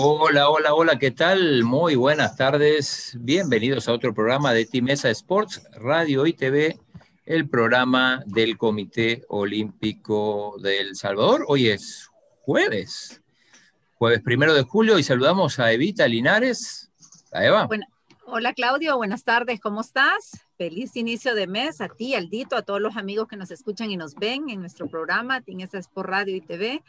Hola, hola, hola, ¿qué tal? Muy buenas tardes. Bienvenidos a otro programa de Timesa Sports, Radio y TV, el programa del Comité Olímpico del Salvador. Hoy es jueves, jueves primero de julio, y saludamos a Evita Linares. A Eva. hola, Claudio, buenas tardes, ¿cómo estás? Feliz inicio de mes a ti, Aldito, a todos los amigos que nos escuchan y nos ven en nuestro programa Timesa Sports Radio y TV.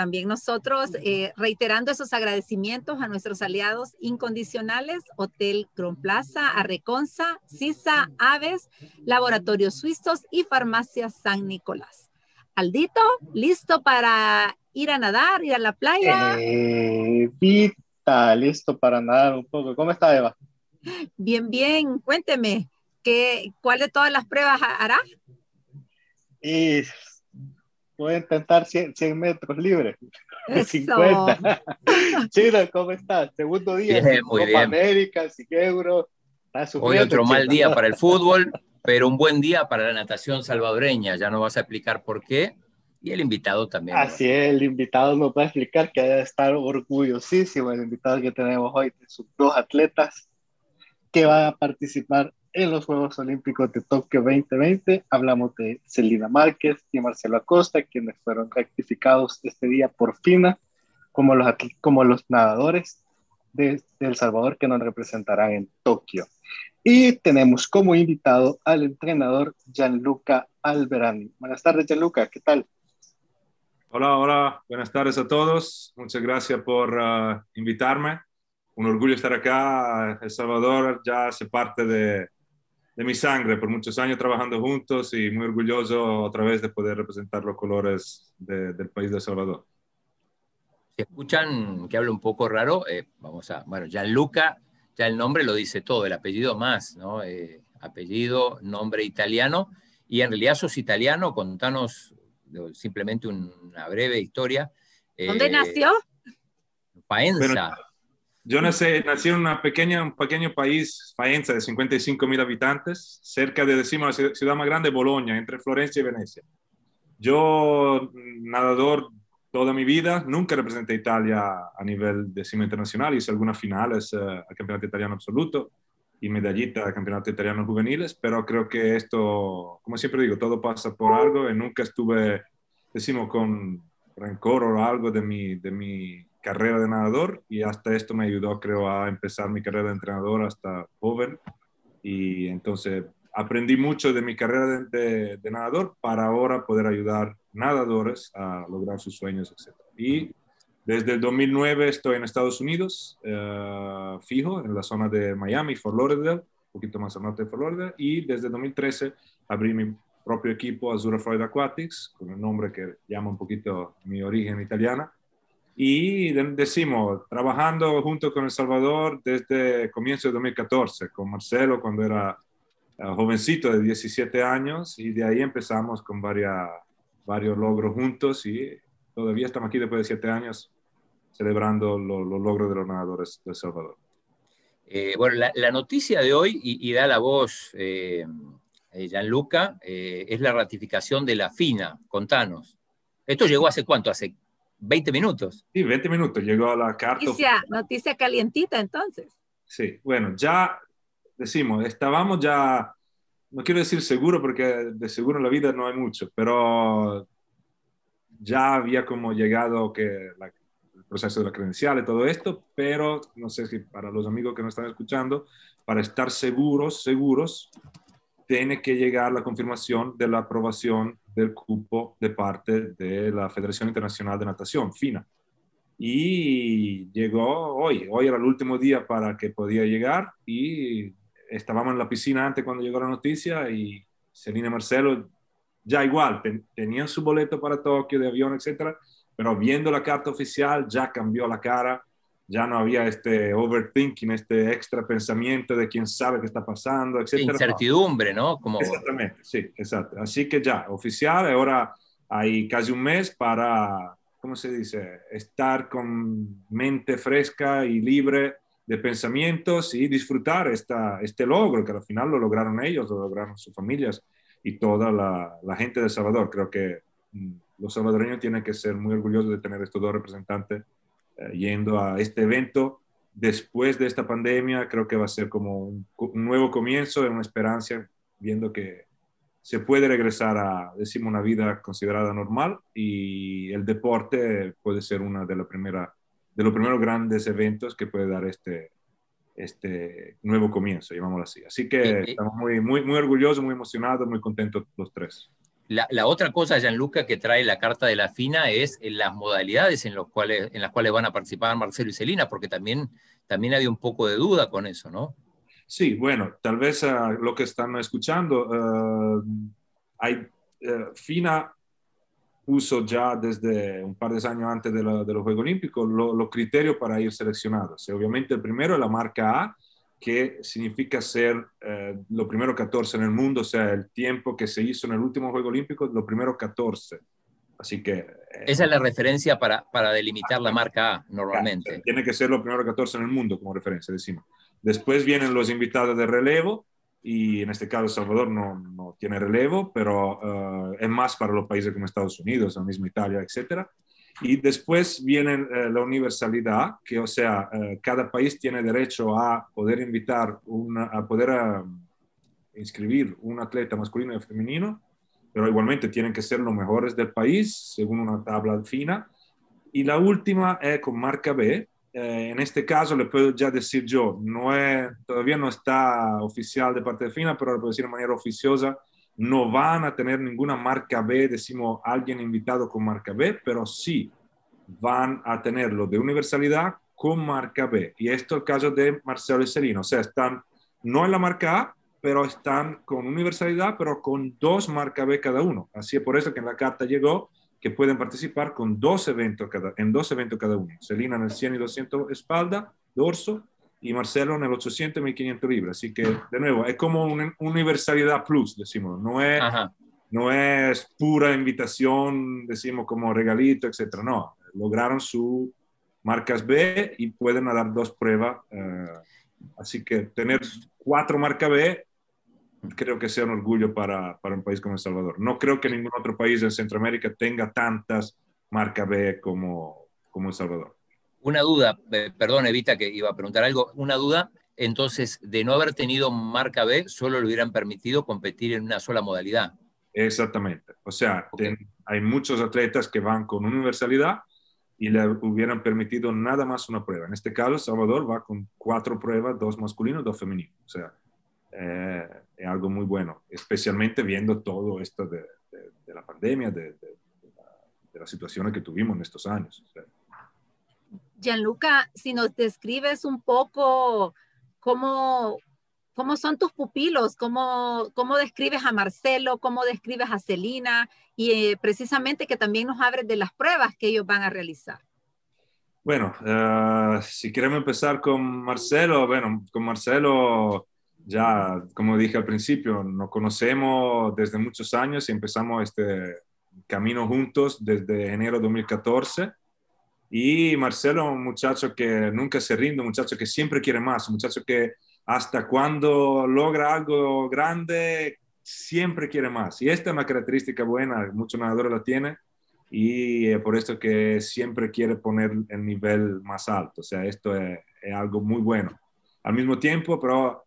También nosotros eh, reiterando esos agradecimientos a nuestros aliados incondicionales, Hotel Cron Plaza, Arreconza, CISA, Aves, Laboratorios Suizos y Farmacia San Nicolás. Aldito, ¿listo para ir a nadar, ir a la playa? Eh, Vita, listo para nadar un poco. ¿Cómo está Eva? Bien, bien. Cuénteme, ¿qué, ¿cuál de todas las pruebas hará? Voy a intentar 100, metros libres. 50. Chino, ¿cómo estás? Segundo día. Bien, muy Copa América, Euro. Hoy otro mal día para el fútbol, pero un buen día para la natación salvadoreña. Ya nos vas a explicar por qué. Y el invitado también. Así es, el invitado nos va a explicar que debe estar orgullosísimo el invitado que tenemos hoy, de sus dos atletas que van a participar en los Juegos Olímpicos de Tokio 2020. Hablamos de Celina Márquez y Marcelo Acosta, quienes fueron rectificados este día por FINA como los, como los nadadores de, El Salvador que nos representarán en Tokio. Y tenemos como invitado al entrenador Gianluca Alberani. Buenas tardes, Gianluca, ¿qué tal? Hola, hola, buenas tardes a todos. Muchas gracias por uh, invitarme. Un orgullo estar acá. El Salvador ya hace parte de, de mi sangre por muchos años trabajando juntos y muy orgulloso otra vez de poder representar los colores del país de El Salvador. Si escuchan que hablo un poco raro, eh, vamos a, bueno, Gianluca, ya el nombre lo dice todo, el apellido más, ¿no? Eh, apellido, nombre italiano, y en realidad sos italiano, contanos simplemente una breve historia. ¿Dónde eh, nació? Paenza. Yo nací, nací en una pequeña, un pequeño país, Faenza, de 55 mil habitantes, cerca de, decimos, la ciudad más grande, Bolonia, entre Florencia y Venecia. Yo, nadador toda mi vida, nunca representé a Italia a nivel de cima internacional, hice algunas finales uh, al Campeonato Italiano Absoluto y medallita al Campeonato Italiano Juveniles, pero creo que esto, como siempre digo, todo pasa por algo y nunca estuve, decimos, con rencor o algo de mi, de mi carrera de nadador y hasta esto me ayudó, creo, a empezar mi carrera de entrenador hasta joven. Y entonces aprendí mucho de mi carrera de, nadador para ahora poder ayudar nadadores a lograr sus sueños, etc. Y desde el 2009 estoy en Estados Unidos, eh, fijo, en la zona de Miami, Fort Lauderdale, un poquito más al norte de Fort Lauderdale, y desde 2013 abrí mi propio equipo Azura Freud Aquatics, con el nombre que llama un poquito mi origen italiana, y decimos, trabajando junto con El Salvador desde comienzo de 2014, con Marcelo cuando era eh, jovencito de 17 años, y de ahí empezamos con varias, varios logros juntos y todavía estamos aquí después de 7 años celebrando los logros de los nadadores de El Salvador. Eh, bueno, la, noticia de hoy, y, da la voz eh, eh Gianluca, es la ratificación de la FINA. Contanos. ¿Esto llegó hace cuánto? ¿Hace 20 minutos. Sí, 20 minutos. Llegó a la carta. Noticia, noticia calientita entonces. Sí, bueno, ya decimos, estábamos ya, no quiero decir seguro porque de seguro en la vida no hay mucho, pero ya había como llegado que el proceso de la credencial y todo esto, pero no sé si para los amigos que nos están escuchando, para estar seguros, seguros, tiene que llegar la confirmación de la aprobación del cupo de parte de la Federación Internacional de Natación, FINA. Y llegó hoy, hoy era el último día para que podía llegar y estábamos en la piscina antes cuando llegó la noticia y Celina y Marcelo ya igual, tenían su boleto para Tokio de avión, etcétera, pero viendo la carta oficial ya cambió la cara ya no había este overthinking, este extra pensamiento de quién sabe qué está pasando, etc. Incertidumbre, ¿no? Como... Exactamente, sí, exacto. Así que ya, oficial, ahora hay casi un mes para, ¿cómo se dice?, estar con mente fresca y libre de pensamientos y disfrutar esta, este logro, que al final lo lograron ellos, lo lograron sus familias y toda la, la gente de El Salvador. Creo que mm, los salvadoreños tienen que ser muy orgullosos de tener estos dos representantes yendo a este evento después de esta pandemia. Creo que va a ser como un, un nuevo comienzo, una esperanza, viendo que se puede regresar a, decimos, una vida considerada normal y el deporte puede ser una de, la primera, de los primeros grandes eventos que puede dar este, este nuevo comienzo, llamámoslo así. Así que estamos muy, muy, muy orgullosos, muy emocionados, muy contentos los tres. La, otra cosa, Gianluca, que trae la carta de la FINA es las modalidades en, las cuales van a participar Marcelo y Celina, porque también, también había un poco de duda con eso, ¿no? Sí, bueno, tal vez uh, lo que están escuchando, hay, uh, FINA puso ya desde un par de años antes de, la, de los Juegos Olímpicos los lo criterios para ir seleccionados. obviamente el primero es la marca A, que significa ser lo primero 14 en el mundo, o sea, el tiempo que se hizo en el último Juego Olímpico, lo primero 14. Así que... Esa es la referencia para, para delimitar la marca A normalmente. Tiene que ser lo primero 14 en el mundo como referencia, decimos. Después vienen los invitados de relevo y en este caso Salvador no, no tiene relevo, pero uh, es más para los países como Estados Unidos, la misma Italia, etc. Y después viene uh, la universalidad, que o sea, uh, cada país tiene derecho a poder invitar, una, a poder inscribir un atleta masculino y femenino, pero igualmente tienen que ser los mejores del país, según una tabla fina. Y la última es con marca B, eh, en este caso le puedo ya decir yo, no es, todavía no está oficial de parte de FINA, pero le puedo decir de manera oficiosa, no van a tener ninguna marca B, decimos alguien invitado con marca B, pero sí van a tenerlo de universalidad con marca B. Y esto es el caso de Marcelo y Celino, o sea, están no en la marca A, pero están con universalidad, pero con dos marca B cada uno. Así es por eso que en la carta llegó que pueden participar con dos eventos cada, en dos eventos cada uno. Celina en el 100 y 200 espalda, dorso, y Marcelo en el 800 y 1500 libras. Así que, de nuevo, es como una universalidad plus, decimos. No es, no es pura invitación, decimos, como regalito, etcétera. No, lograron su marcas B y pueden dar dos pruebas. Eh, así que tener cuatro marcas B creo que sea un orgullo para, para, un país como El Salvador. No creo que ningún otro país en Centroamérica tenga tantas marcas B como, como El Salvador. Una duda, perdón Evita que iba a preguntar algo, una duda, entonces de no haber tenido marca B, solo le hubieran permitido competir en una sola modalidad. Exactamente, o sea, okay. ten, hay muchos atletas que van con universalidad y le hubieran permitido nada más una prueba. En este caso, Salvador va con cuatro pruebas, dos masculinos, dos femeninos. O sea, eh, es algo muy bueno, especialmente viendo todo esto de, de, de la pandemia, de, de, las situaciones que tuvimos en estos años. Gianluca, si nos describes un poco cómo, cómo son tus pupilos, cómo, cómo describes a Marcelo, cómo describes a Celina y eh, precisamente que también nos abres de las pruebas que ellos van a realizar. Bueno, uh, si queremos empezar con Marcelo, bueno, con Marcelo ya, como dije al principio, nos conocemos desde muchos años y empezamos este camino juntos desde enero de 2014. Y Marcelo, un muchacho que nunca se rinde, un muchacho que siempre quiere más, un muchacho que hasta cuando logra algo grande, siempre quiere más. Y esta es una característica buena, muchos nadadores la tienen y por esto que siempre quiere poner el nivel más alto. O sea, esto es, es algo muy bueno. Al mismo tiempo, pero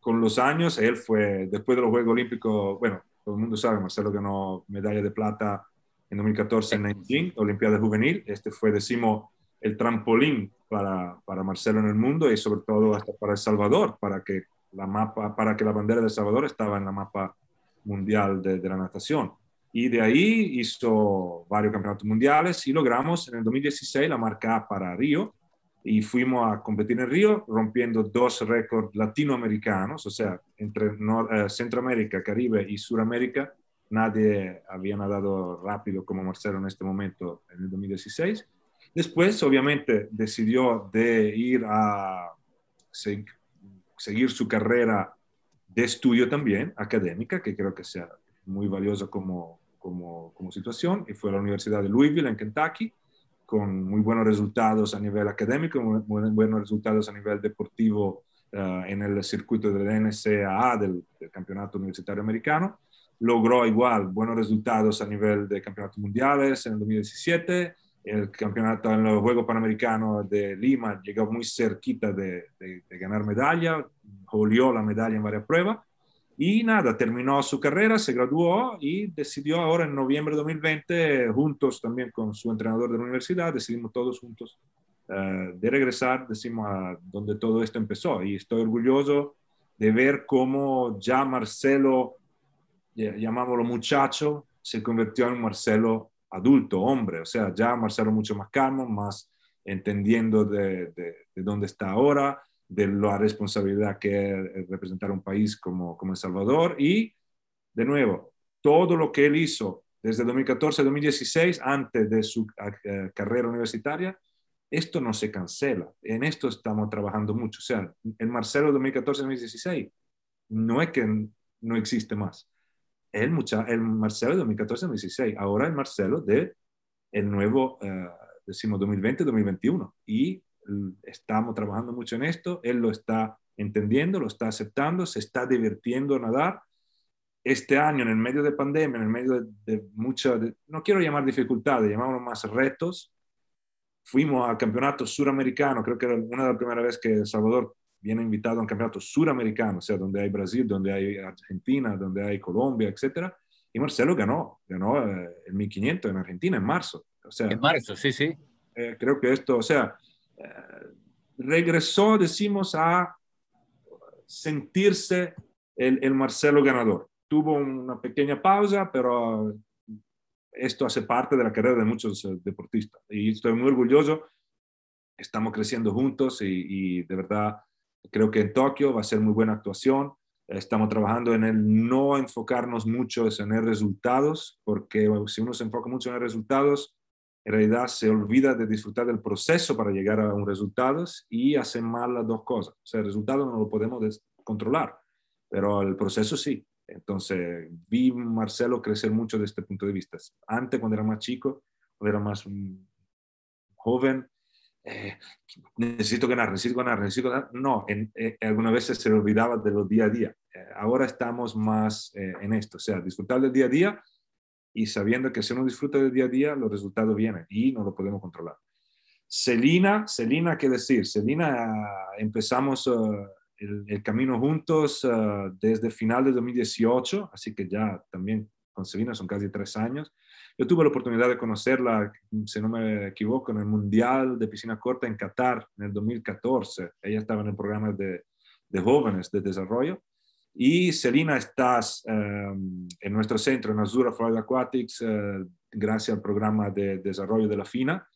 con los años, él fue, después de los Juegos Olímpicos, bueno, todo el mundo sabe, Marcelo ganó medalla de plata en 2014 en Nanjing, Olimpiada Juvenil. Este fue, decimos, el trampolín para, para, Marcelo en el mundo y sobre todo hasta para El Salvador, para que la, mapa, para que la bandera de El Salvador estaba en la mapa mundial de, de la natación. Y de ahí hizo varios campeonatos mundiales y logramos en el 2016 la marca A para Río, y fuimos a competir en Río rompiendo dos récords latinoamericanos, o sea, entre Nor eh, Centroamérica, Caribe y Suramérica. Nadie había nadado rápido como Marcelo en este momento en el 2016. Después, obviamente, decidió de ir a se seguir su carrera de estudio también, académica, que creo que sea muy valioso como, como, como situación y fue a la Universidad de Louisville en Kentucky con muy buenos resultados a nivel académico, muy buenos resultados a nivel deportivo uh, en el circuito del NCAA, del, del, Campeonato Universitario Americano. Logró igual buenos resultados a nivel de campeonatos mundiales en el 2017. El campeonato en los Juegos Panamericanos de Lima llegó muy cerquita de, de, de ganar medalla, olió la medalla en varias pruebas. Y nada, terminó su carrera, se graduó y decidió ahora en noviembre de 2020, juntos también con su entrenador de la universidad, decidimos todos juntos uh, de regresar, decimos, a donde todo esto empezó. Y estoy orgulloso de ver cómo ya Marcelo, llamámoslo muchacho, se convirtió en Marcelo adulto, hombre. O sea, ya Marcelo mucho más calmo, más entendiendo de, de, de dónde está ahora de la responsabilidad que es representar un país como, como El Salvador y, de nuevo, todo lo que él hizo desde 2014 a 2016, antes de su uh, carrera universitaria, esto no se cancela. En esto estamos trabajando mucho. O sea, el Marcelo 2014-2016 no es que no existe más. El, mucha, el Marcelo 2014-2016, ahora el Marcelo de el nuevo, uh, decimos, 2020-2021. Y estamos trabajando mucho en esto, él lo está entendiendo, lo está aceptando, se está divirtiendo a nadar. Este año, en el medio de pandemia, en el medio de, de muchas, no quiero llamar dificultades, llamamos más retos, fuimos al campeonato suramericano, creo que era una de las primeras veces que Salvador viene invitado a un campeonato suramericano, o sea, donde hay Brasil, donde hay Argentina, donde hay Colombia, etcétera. Y Marcelo ganó, ganó eh, el 1500 en Argentina en marzo. O sea, en marzo, sí, sí. Eh, creo que esto, o sea, regresó, decimos, a sentirse el, el, Marcelo ganador. Tuvo una pequeña pausa, pero esto hace parte de la carrera de muchos eh, deportistas. Y estoy muy orgulloso. Estamos creciendo juntos y, y de verdad creo que en Tokio va a ser muy buena actuación. Estamos trabajando en el no enfocarnos mucho en el resultados, porque si uno se enfoca mucho en los resultados, en realidad se olvida de disfrutar del proceso para llegar a un resultado y hace mal las dos cosas. O sea, el resultado no lo podemos controlar, pero el proceso sí. Entonces, vi Marcelo crecer mucho desde este punto de vista. Antes, cuando era más chico, cuando era más um, joven, eh, necesito ganar, necesito ganar, necesito ganar. No, en, eh, algunas veces se olvidaba de los día a día. Eh, ahora estamos más en esto, o sea, disfrutar del día a día y sabiendo que si uno disfruta del día a día, los resultados vienen y no lo podemos controlar. Celina, Celina, ¿qué decir? Celina, empezamos el, camino juntos desde final de 2018, así que ya también con Celina son casi tres años. Yo tuve la oportunidad de conocerla, si no me equivoco, en el Mundial de Piscina Corta en Qatar en el 2014. Ella estaba en el programa de, de jóvenes de desarrollo y Selina, estás um, en nuestro centro, en Azura Florida Aquatics, uh, gracias al programa de desarrollo de la FINA,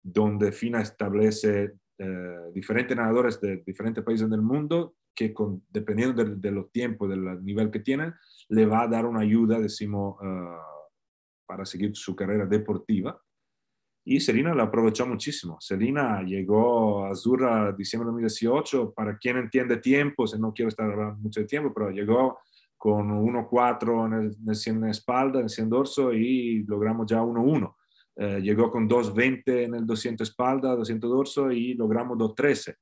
donde FINA establece uh, diferentes nadadores de diferentes países del mundo que con, dependiendo de, de, los tiempos, del nivel que tienen, le va a dar una ayuda, decimos, uh, para seguir su carrera deportiva. Y Selina la aprovechó muchísimo. Selina llegó a Azurra diciembre de 2018. Para quien entiende tiempos, no quiero estar hablando mucho de tiempo, pero llegó con 1.4 en el, en el 100 espalda, en el 100 dorso y logramos ya 1.1. Eh, llegó con 2.20 en el 200 espalda, 200 dorso y logramos 2.13.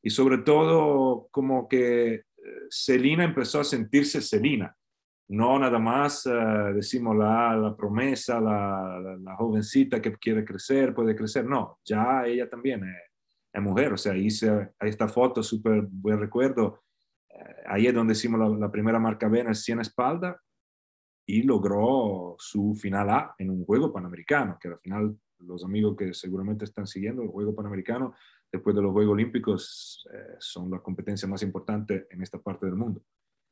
Y sobre todo, como que Selina empezó a sentirse Selina no nada más uh, decimos la, promesa, la, la, la, jovencita que quiere crecer, puede crecer, no, ya ella también es, es mujer, o sea, hice esta foto, súper buen recuerdo, eh, ahí es donde hicimos la, primera marca B en el 100 espalda y logró su final A en un juego panamericano, que al final los amigos que seguramente están siguiendo el juego panamericano, después de los Juegos Olímpicos, eh, son la competencia más importante en esta parte del mundo.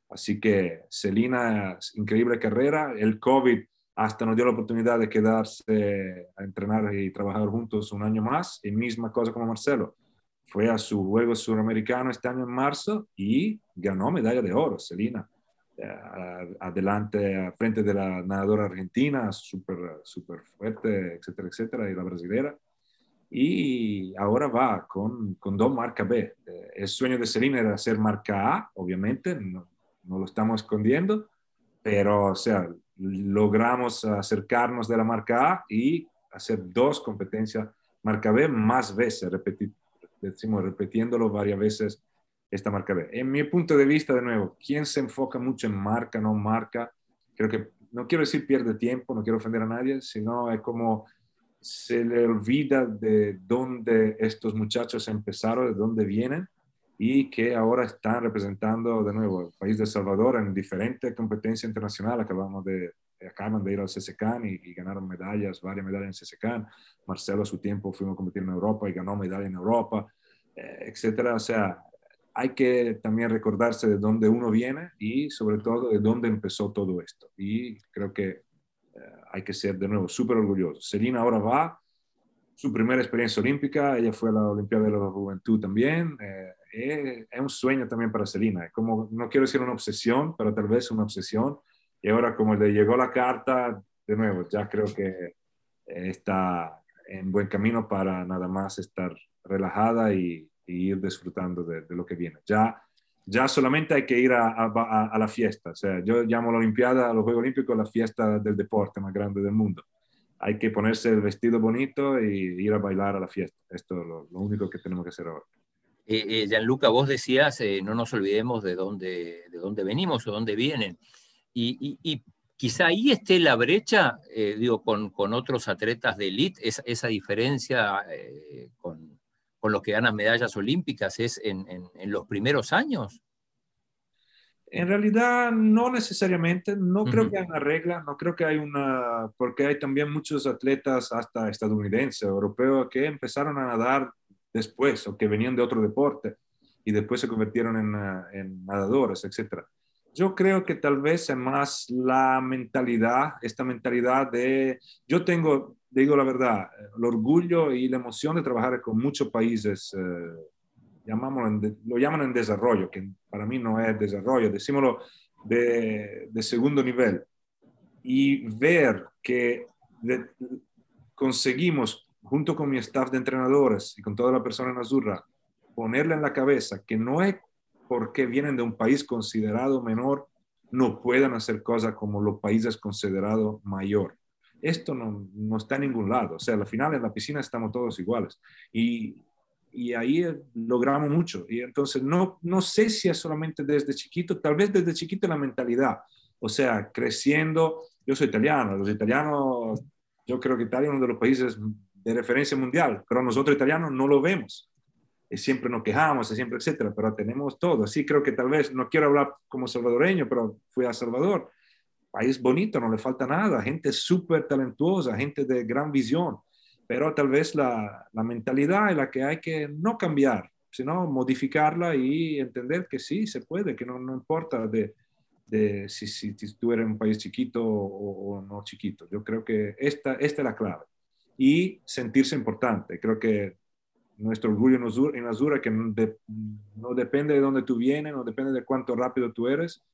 Así que Celina, increíble carrera. El COVID hasta nos dio la oportunidad de quedarse a entrenar y trabajar juntos un año más. Y misma cosa como Marcelo. Fue a su juego suramericano este año en marzo y ganó medalla de oro, Celina. Eh, adelante, frente de la nadadora argentina, súper super fuerte, etcétera, etcétera, y la brasilera. Y ahora va con, con dos marcas B. Eh, el sueño de Celina era ser marca A, obviamente, no, no lo estamos escondiendo, pero, o sea, logramos acercarnos de la marca A y hacer dos competencias marca B más veces, repetir, decimos, repitiéndolo varias veces esta marca B. En mi punto de vista, de nuevo, quien se enfoca mucho en marca, no marca, creo que, no quiero decir pierde tiempo, no quiero ofender a nadie, sino es como se le olvida de dónde estos muchachos empezaron, de dónde vienen y que ahora están representando de nuevo el país de El Salvador en diferentes competencias internacionales. Acabamos de, acaban de ir al CSCAN y, y, ganaron medallas, varias medallas en CSCAN. Marcelo a su tiempo fuimos a competir en Europa y ganó medalla en Europa, eh, etcétera. O sea, hay que también recordarse de dónde uno viene y sobre todo de dónde empezó todo esto. Y creo que eh, hay que ser de nuevo súper orgulloso. Selina ahora va, su primera experiencia olímpica, ella fue a la Olimpiada de la Juventud también. Eh, es, es, un sueño también para Selina, como, no quiero decir una obsesión, pero tal vez una obsesión. Y ahora como le llegó la carta, de nuevo, ya creo que está en buen camino para nada más estar relajada y, y ir disfrutando de, de, lo que viene. Ya, ya solamente hay que ir a, a, a, la fiesta. O sea, yo llamo la Olimpiada, los Juegos Olímpicos, la fiesta del deporte más grande del mundo. Hay que ponerse el vestido bonito y ir a bailar a la fiesta. Esto es lo, lo único que tenemos que hacer ahora. Eh, eh, Gianluca, vos decías, eh, no nos olvidemos de dónde, de dónde venimos o dónde vienen. Y, y, y quizá ahí esté la brecha, eh, digo, con, con, otros atletas de élite, esa, esa diferencia eh, con, con los que ganan medallas olímpicas es en, en, en, los primeros años? En realidad, no necesariamente. No uh -huh. creo que hay una regla, no creo que hay una, porque hay también muchos atletas, hasta estadounidenses, europeos, que empezaron a nadar después o que venían de otro deporte y después se convirtieron en, en nadadores, etc. Yo creo que tal vez es más la mentalidad, esta mentalidad de, yo tengo digo la verdad, el orgullo y la emoción de trabajar con muchos países, eh, en, lo llaman en desarrollo, que para mí no es desarrollo, decímoslo de, de segundo nivel, y ver que de, conseguimos, junto con mi staff de entrenadores y con toda la persona en Azurra, ponerle en la cabeza que no es porque vienen de un país considerado menor, no puedan hacer cosas como los países considerados mayor esto no, no, está en ningún lado. O sea, al final en la piscina estamos todos iguales. Y, y ahí logramos mucho. Y entonces no, no sé si es solamente desde chiquito, tal vez desde chiquito la mentalidad. O sea, creciendo, yo soy italiano, los italianos, yo creo que Italia es uno de los países de referencia mundial, pero nosotros italianos no lo vemos. Y siempre nos quejamos, siempre, etcétera, pero tenemos todo. Así creo que tal vez, no quiero hablar como salvadoreño, pero fui a Salvador país bonito, no le falta nada, gente súper talentuosa, gente de gran visión, pero tal vez la, la, mentalidad es la que hay que no cambiar, sino modificarla y entender que sí, se puede, que no, no importa de, de si, si, si, tú eres un país chiquito o, o, no chiquito. Yo creo que esta, esta es la clave. Y sentirse importante. Creo que nuestro orgullo en Azura, que no, de, no depende de dónde tú vienes, no depende de cuánto rápido tú eres,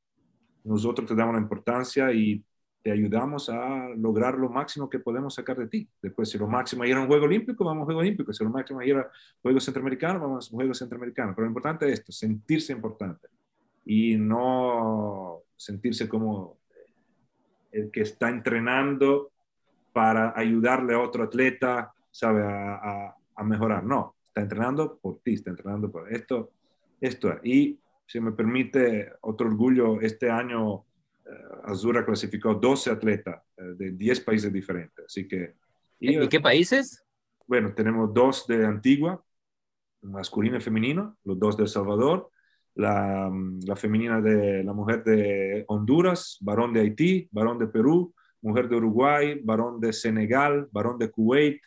nosotros te damos la importancia y te ayudamos a lograr lo máximo que podemos sacar de ti. Después, si lo máximo era un juego olímpico, vamos a un juego olímpico. Si lo máximo era juego centroamericano, vamos a un juego centroamericano. Pero lo importante es esto, sentirse importante y no sentirse como el que está entrenando para ayudarle a otro atleta, ¿sabe? A, a, a mejorar. No, está entrenando por ti, está entrenando por esto. Esto. Y si me permite, otro orgullo, este año Azura clasificó 12 atletas uh, de 10 países diferentes. Así que, y, ¿Y qué países? Bueno, tenemos dos de Antigua, masculino y femenino, los dos de El Salvador, la, la, femenina de la mujer de Honduras, varón de Haití, varón de Perú, mujer de Uruguay, varón de Senegal, varón de Kuwait,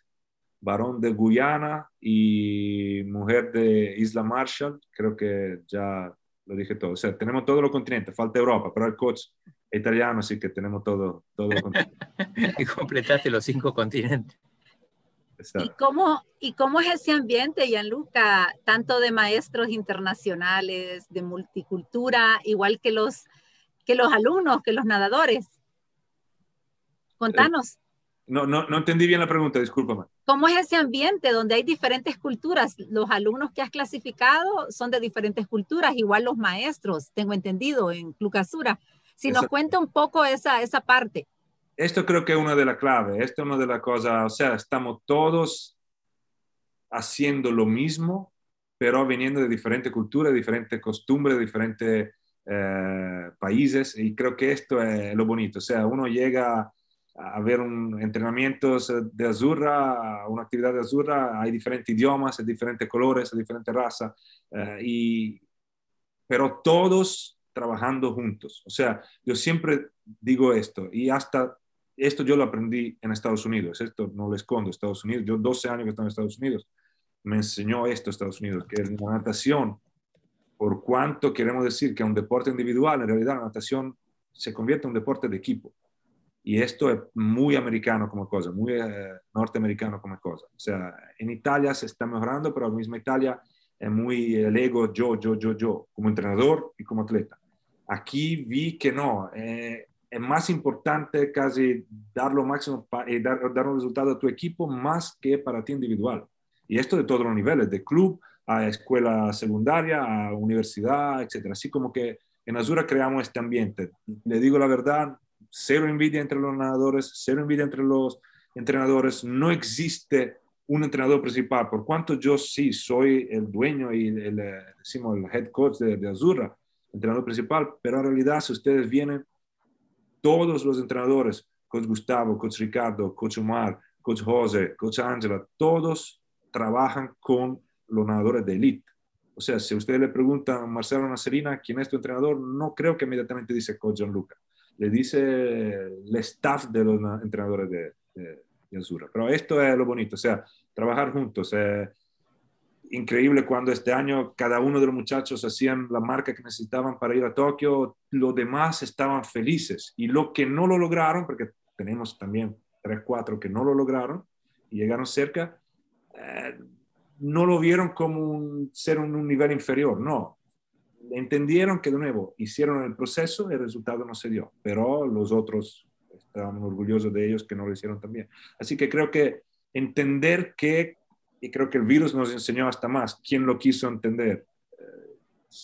varón de Guyana y mujer de Isla Marshall. Creo que ya lo dije todo. O sea, tenemos todos los continentes, falta Europa, pero el coach es italiano, así que tenemos todo, todo los continentes. y completaste los cinco continentes. ¿Y cómo, ¿Y cómo es ese ambiente, Gianluca, tanto de maestros internacionales, de multicultura, igual que los, que los alumnos, que los nadadores? Contanos. Eh, no, no, no entendí bien la pregunta, discúlpame. ¿Cómo es ese ambiente donde hay diferentes culturas? Los alumnos que has clasificado son de diferentes culturas, igual los maestros, tengo entendido, en Clucasura. Si nos cuenta un poco esa, esa parte. Esto creo que es una de las claves, esto es una de las cosas, o sea, estamos todos haciendo lo mismo, pero viniendo de diferentes culturas, diferentes costumbres, diferentes eh, países, y creo que esto es lo bonito, o sea, uno llega a ver un, entrenamientos de Azurra, una actividad de Azurra, hay diferentes idiomas, hay diferentes colores, hay diferentes razas, eh, y, pero todos trabajando juntos. O sea, yo siempre digo esto, y hasta esto yo lo aprendí en Estados Unidos, esto no lo escondo, Estados Unidos, yo 12 años que estoy en Estados Unidos, me enseñó esto Estados Unidos, que la natación, por cuanto queremos decir que es un deporte individual, en realidad la natación se convierte en un deporte de equipo. Y esto es muy americano como cosa, muy eh, norteamericano como cosa. O sea, en Italia se está mejorando, pero mismo Italia es muy el ego yo, yo, yo, yo, como entrenador y como atleta. Aquí vi que no, eh, es más importante casi dar lo máximo y dar, dar un resultado a tu equipo más que para ti individual. Y esto de todos los niveles, de club a escuela secundaria, a universidad, etc. Así como que en Azura creamos este ambiente. Le digo la verdad, cero envidia entre los nadadores, cero envidia entre los entrenadores, no existe un entrenador principal, por cuanto yo sí soy el dueño y el, eh, decimos, el head coach de, de Azura, entrenador principal, pero en realidad si ustedes vienen, todos los entrenadores, coach Gustavo, coach Ricardo, coach Omar, coach José, coach Angela, todos trabajan con los nadadores de elite. O sea, si ustedes le preguntan a Marcelo Nacerina quién es tu entrenador, no creo que inmediatamente dice coach Gianluca le dice el staff de los entrenadores de, de, Pero esto es lo bonito, o sea, trabajar juntos. Increíble cuando este año cada uno de los muchachos hacían la marca que necesitaban para ir a Tokio, los demás estaban felices y lo que no lo lograron, porque tenemos también tres, cuatro que no lo lograron y llegaron cerca, eh, no lo vieron como un, ser un, un nivel inferior, no, entendieron que de nuevo hicieron el proceso el resultado no se dio, pero los otros estaban orgullosos de ellos que no lo hicieron también. Así que creo que entender que, y creo que el virus nos enseñó hasta más, quién lo quiso entender, eh,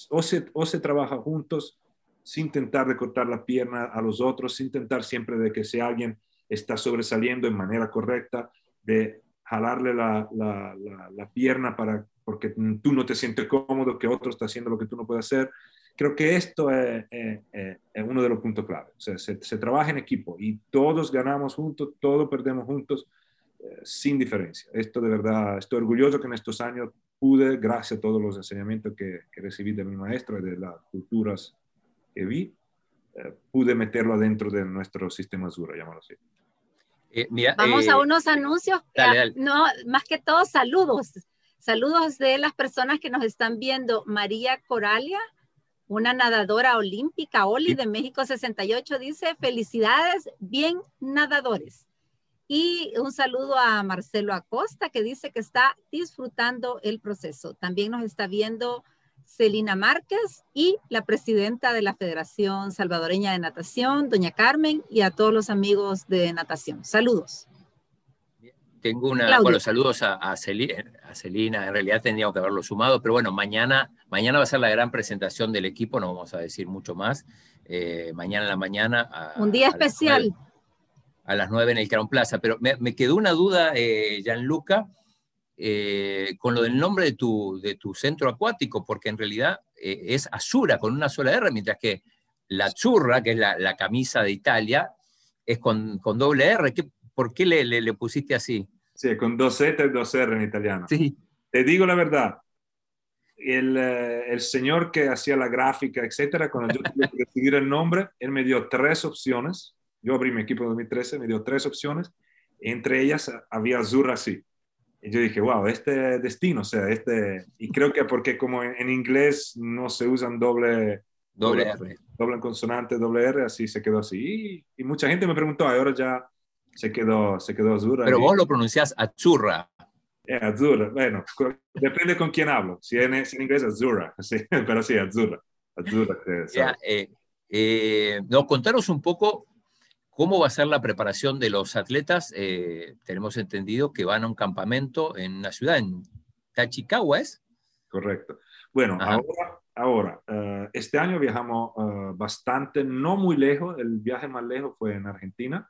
o, se, o se trabaja juntos sin intentar de cortar la pierna a los otros, sin intentar siempre de que si alguien está sobresaliendo en manera correcta, de jalarle la, la, la pierna para porque tú no te sientes cómodo, que otro está haciendo lo que tú no puedes hacer. Creo que esto es, uno de los puntos clave. O sea, se, trabaja en equipo y todos ganamos juntos, todos perdemos juntos, eh, sin diferencia. Esto de verdad, estoy orgulloso que en estos años pude, gracias a todos los enseñamientos que, recibí de mi maestro y de las culturas que vi, eh, pude meterlo adentro de nuestro sistema Azura, llamarlo así. Eh, Vamos a unos anuncios. No, más que todo, saludos. Saludos de las personas que nos están viendo. María Coralia, una nadadora olímpica, Oli de México 68, dice, felicidades, bien nadadores. Y un saludo a Marcelo Acosta, que dice que está disfrutando el proceso. También nos está viendo Celina Márquez y la presidenta de la Federación Salvadoreña de Natación, doña Carmen, y a todos los amigos de natación. Saludos. Tengo una, bueno, saludos a, a, Celina, en realidad tendríamos que haberlo sumado, pero bueno, mañana, mañana va a ser la gran presentación del equipo, no vamos a decir mucho más. Eh, mañana en la mañana. Un día especial. a las 9 en el Crown Plaza, pero me, quedó una duda, eh, Gianluca, eh, con lo del nombre de tu, de tu centro acuático, porque en realidad eh, es Azura con una sola R, mientras que la Churra, que es la, la camisa de Italia, es con, con doble R. ¿Qué, ¿Por qué le, le, pusiste así? Sí, con dos Z y dos R en italiano. Sí. Te digo la verdad, el, eh, el, señor que hacía la gráfica, etcétera, cuando yo tuve que decidir el nombre, él me dio tres opciones. Yo abrí mi equipo en 2013, me dio tres opciones. Entre ellas había Azurra sí. Y yo dije, wow, este destino, o sea, este. Y creo que porque como en, inglés no se usan doble. Doble, doble R. Doble consonante, doble R, así se quedó así. Y, y mucha gente me preguntó, ahora ya se quedó, se quedó Azura. Pero vos lo pronunciás Azurra. Eh, Azura, bueno, depende con quién hablo. Si en, en inglés, Azura, sí, pero sí, Azura. Azura ya, eh, eh, no, contaros un poco cómo va a ser la preparación de los atletas. Eh, tenemos entendido que van a un campamento en una ciudad, en Tachikawa, ¿es? correcto. Bueno, ahora, ahora uh, este año viajamos uh, bastante, no muy lejos, el viaje más lejos fue en Argentina,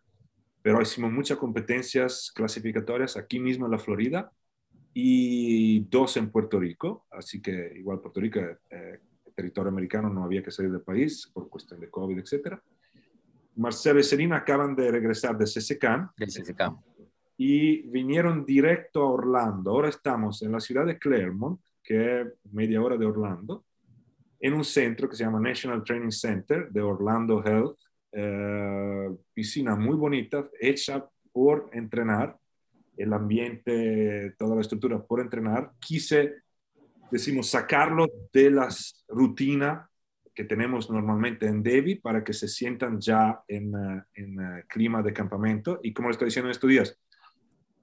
pero hicimos muchas competencias clasificatorias aquí mismo en la Florida y dos en Puerto Rico, así que igual Puerto Rico, eh, territorio americano, no había que salir del país por cuestión de COVID, etc. Marcelo y Serena acaban de regresar de CCCAM. Y vinieron directo a Orlando. Ahora estamos en la ciudad de Claremont, que es media hora de Orlando, en un centro que se llama National Training Center de Orlando Health. Eh, piscina muy bonita, hecha por entrenar el ambiente, toda la estructura por entrenar. Quise, decimos, sacarlo de las rutinas que tenemos normalmente en Devi para que se sientan ya en, uh, en uh, clima de campamento. Y como les estoy diciendo en estos días,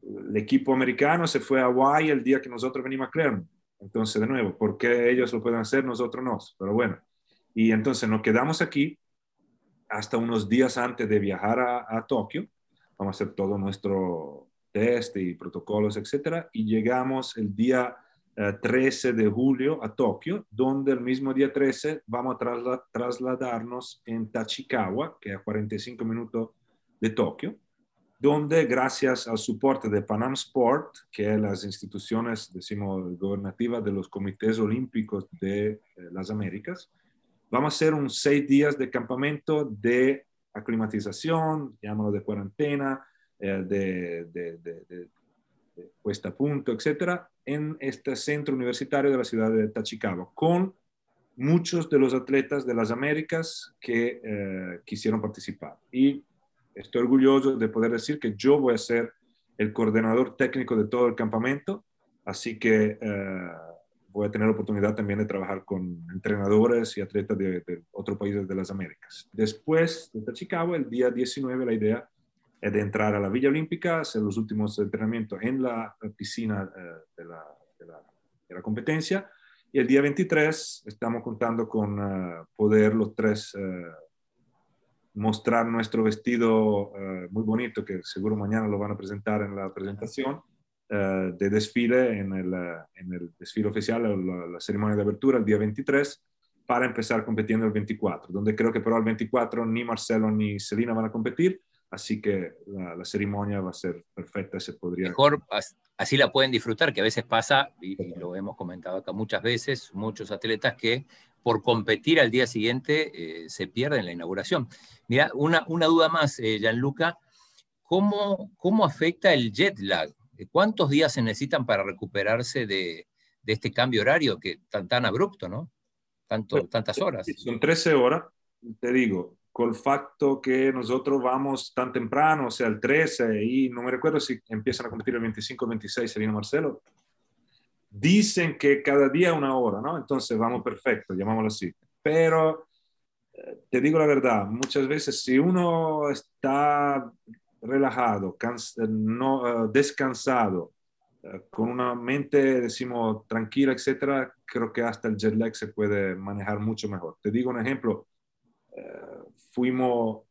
el equipo americano se fue a Hawaii el día que nosotros venimos a Claremont. Entonces, de nuevo, ¿por qué ellos lo pueden hacer, nosotros no? Pero bueno, y entonces nos quedamos aquí hasta unos días antes de viajar a, a Tokio. Vamos a hacer todo nuestro test y protocolos, etcétera, y llegamos el día 13 eh, de julio a Tokio, donde el mismo día 13 vamos a trasladarnos en Tachikawa, que es a 45 minutos de Tokio, donde gracias al soporte de Panam Sport, que es las instituciones, decimos, gobernativas de los comités olímpicos de eh, las Américas, vamos a hacer un seis días de campamento de aclimatización, llámalo de cuarentena, eh, de, de, de, puesta a punto, etcétera, en este centro universitario de la ciudad de Tachikawa, con muchos de los atletas de las Américas que eh, quisieron participar. Y estoy orgulloso de poder decir que yo voy a ser el coordinador técnico de todo el campamento, así que eh, voy a tener oportunidad también de trabajar con entrenadores y atletas de, de otros países de las Américas. Después de Tachikawa, el día 19, la idea de entrar a la Villa Olímpica, hacer los últimos entrenamientos en la piscina eh, de, la, de, la, de, la, competencia. Y el día 23 estamos contando con uh, poder los tres uh, mostrar nuestro vestido uh, muy bonito, que seguro mañana lo van a presentar en la presentación, de desfile en el, en el desfile oficial, la, la, ceremonia de apertura el día 23, para empezar compitiendo el 24, donde creo que pero el 24 ni Marcelo ni Selina van a competir, Así que la, la, ceremonia va a ser perfecta, se podría... Mejor así la pueden disfrutar, que a veces pasa, y, y, lo hemos comentado acá muchas veces, muchos atletas que por competir al día siguiente eh, se pierden la inauguración. Mira, una, una duda más, eh, Gianluca, ¿cómo, ¿cómo afecta el jet lag? ¿Cuántos días se necesitan para recuperarse de, de este cambio horario que tan, tan abrupto, ¿no? Tanto, tantas horas. Son 13 horas, te digo, col fatto che nosotros vamos tan temprano, o sea, el 13, y no me recuerdo si empiezan a competir el 25 o 26, Serino Marcelo, dicen que cada día una hora, ¿no? Entonces vamos perfecto, llamámoslo así. Pero eh, te digo la verdad, muchas veces si uno está relajado, no, uh, descansado, uh, con una mente, decimos, tranquila, etcétera, creo que hasta el jet lag se puede manejar mucho mejor. Te digo un ejemplo, uh, fuimos,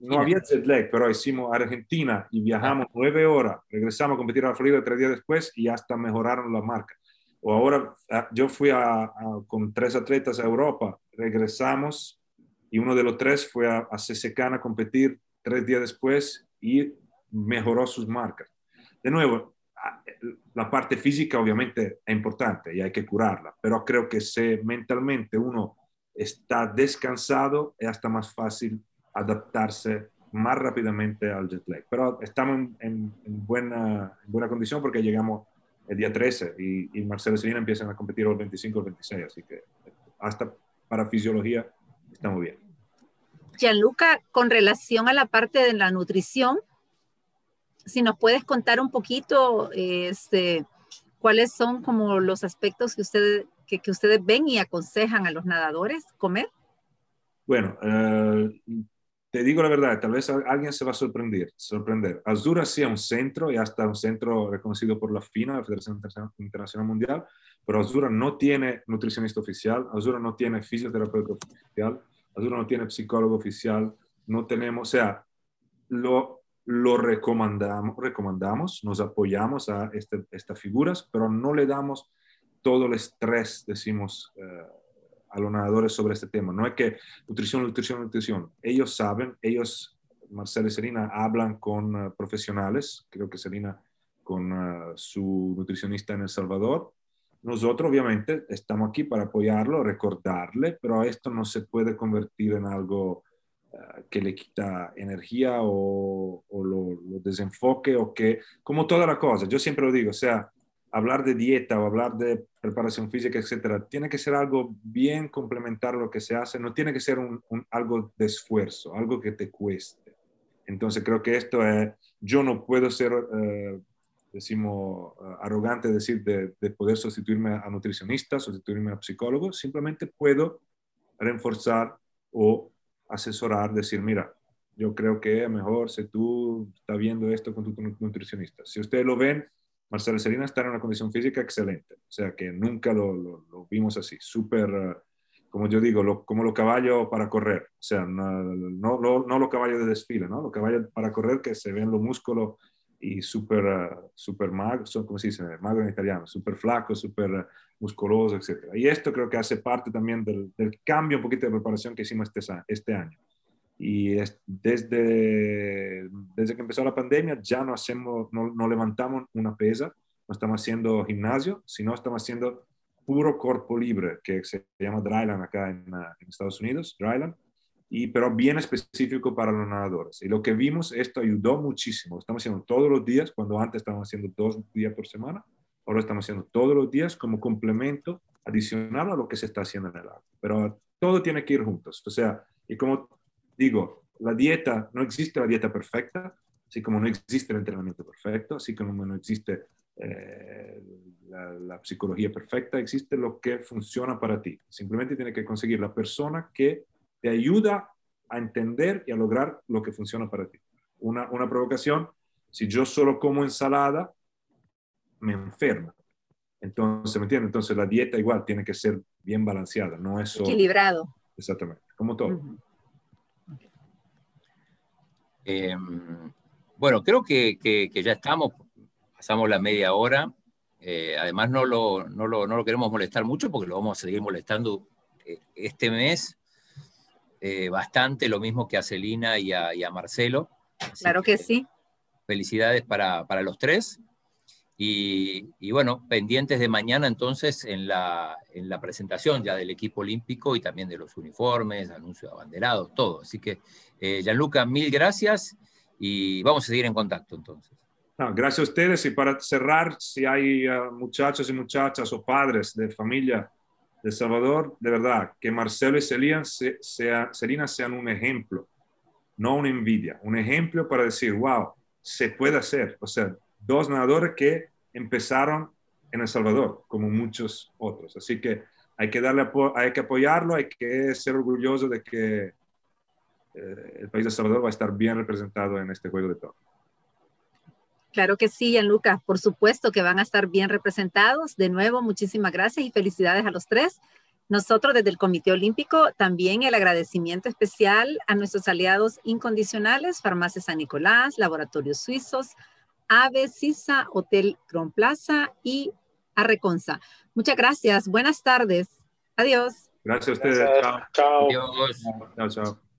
no había jet lag, pero hicimos Argentina y viajamos nueve horas, regresamos a competir a la Florida tres días después y hasta mejoraron la marca. O ahora ah, yo fui a, a, con tres atletas a Europa, regresamos y uno de los tres fue a, a CCCAN a competir tres días después y mejoró sus marcas. De nuevo, ah, la parte física obviamente es importante y hay que curarla, pero creo que si mentalmente uno está descansado, es hasta más fácil adaptarse más rápidamente al jet lag. Pero estamos en, en buena, en buena condición porque llegamos el día 13 y, y Marcelo y Selena empiezan a competir el 25 o el 26, así que hasta para fisiología estamos bien. Gianluca, con relación a la parte de la nutrición, si nos puedes contar un poquito este, cuáles son como los aspectos que usted que, que, ustedes ven y aconsejan a los nadadores comer? Bueno, eh, te digo la verdad, tal vez alguien se va a sorprender. sorprender. Azura sí es un centro y hasta un centro reconocido por la FINA, la Federación Internacional Mundial, pero Azura no tiene nutricionista oficial, Azura no tiene fisioterapeuta oficial, Azura no tiene psicólogo oficial, no tenemos, o sea, lo, lo recomendamos, recomendamos, nos apoyamos a este, estas figuras, pero no le damos todo el estrés, decimos, a los nadadores sobre este tema. No es que nutrición, nutrición, nutrición. Ellos saben, ellos, Marcela y Selina, hablan con profesionales, creo que Selina con su nutricionista en El Salvador, nosotros obviamente estamos aquí para apoyarlo, recordarle, pero esto no se puede convertir en algo que le quita energía o, lo, desenfoque o que, como toda la cosa, yo siempre lo digo, o sea, hablar de dieta o hablar de preparación física, etcétera, tiene que ser algo bien complementar lo que se hace, no tiene que ser un, algo de esfuerzo, algo que te cueste. Entonces creo que esto es, yo no puedo ser... Eh, decimos, uh, arrogante decir de, de, poder sustituirme a nutricionista, sustituirme a psicólogo, simplemente puedo reforzar o asesorar, decir, mira, yo creo que es mejor si tú estás viendo esto con tu nutricionista. Si ustedes lo ven, Marcela Serina está en una condición física excelente, o sea que nunca lo, vimos así, súper, uh, como yo digo, como los caballos para correr, o sea, no, no, no, los caballos de desfile, ¿no? los caballos para correr que se ven los músculos y súper uh, super magro, ¿cómo se dice? Magro en italiano, súper flaco, súper uh, musculoso, etc. Y esto creo que hace parte también del, del, cambio un poquito de preparación que hicimos este, este año. Y es, desde, desde que empezó la pandemia ya no, hacemos, no, no levantamos una pesa, no estamos haciendo gimnasio, sino estamos haciendo puro cuerpo libre, que se llama dryland acá en, uh, en Estados Unidos, dryland y, pero bien específico para los nadadores. Y lo que vimos, esto ayudó muchísimo. Estamos haciendo todos los días, cuando antes estábamos haciendo dos días por semana, ahora estamos haciendo todos los días como complemento adicional a lo que se está haciendo en el agua. Pero todo tiene que ir juntos. O sea, y como digo, la dieta, no existe la dieta perfecta, así como no existe el entrenamiento perfecto, así como no existe eh, la, la, psicología perfecta, existe lo que funciona para ti. Simplemente tiene que conseguir la persona que te ayuda a entender y a lograr lo que funciona para ti. Una, una provocación, si yo solo como ensalada, me enferma. Entonces, ¿me entiendes? Entonces la dieta igual tiene que ser bien balanceada, no es solo... Equilibrado. Exactamente, como todo. Em, bueno, creo que, que, ya estamos, pasamos la media hora. Eh, además, no lo, no, lo, no lo queremos molestar mucho porque lo vamos a seguir molestando eh, este mes eh, bastante, lo mismo que a Celina y a, Marcelo. claro que, sí. Felicidades para, los tres. Y, bueno, pendientes de mañana entonces en la, en la presentación ya del equipo olímpico y también de los uniformes, anuncio de abanderados, todo. Así que, eh, Gianluca, mil gracias y vamos a seguir en contacto entonces. gracias a ustedes y para cerrar, si hay uh, muchachos y muchachas o padres de familia de Salvador, de verdad, que Marcelo y Selina, sea, sean un ejemplo, no una envidia, un ejemplo para decir, wow, se puede hacer. O sea, dos nadadores que empezaron en El Salvador, como muchos otros. Así que hay que, darle, hay que apoyarlo, hay que ser orgulloso de que eh, el país de Salvador va a estar bien representado en este juego de todo. Claro que sí, Gianluca. Por supuesto que van a estar bien representados. De nuevo, muchísimas gracias y felicidades a los tres. Nosotros desde el Comité Olímpico también el agradecimiento especial a nuestros aliados incondicionales, Farmacia San Nicolás, Laboratorios Suizos, AVE, CISA, Hotel Cron Plaza y Arreconza. Muchas gracias. Buenas tardes. Adiós. Gracias a ustedes. Chao. Chao. Adiós. Chao, chao.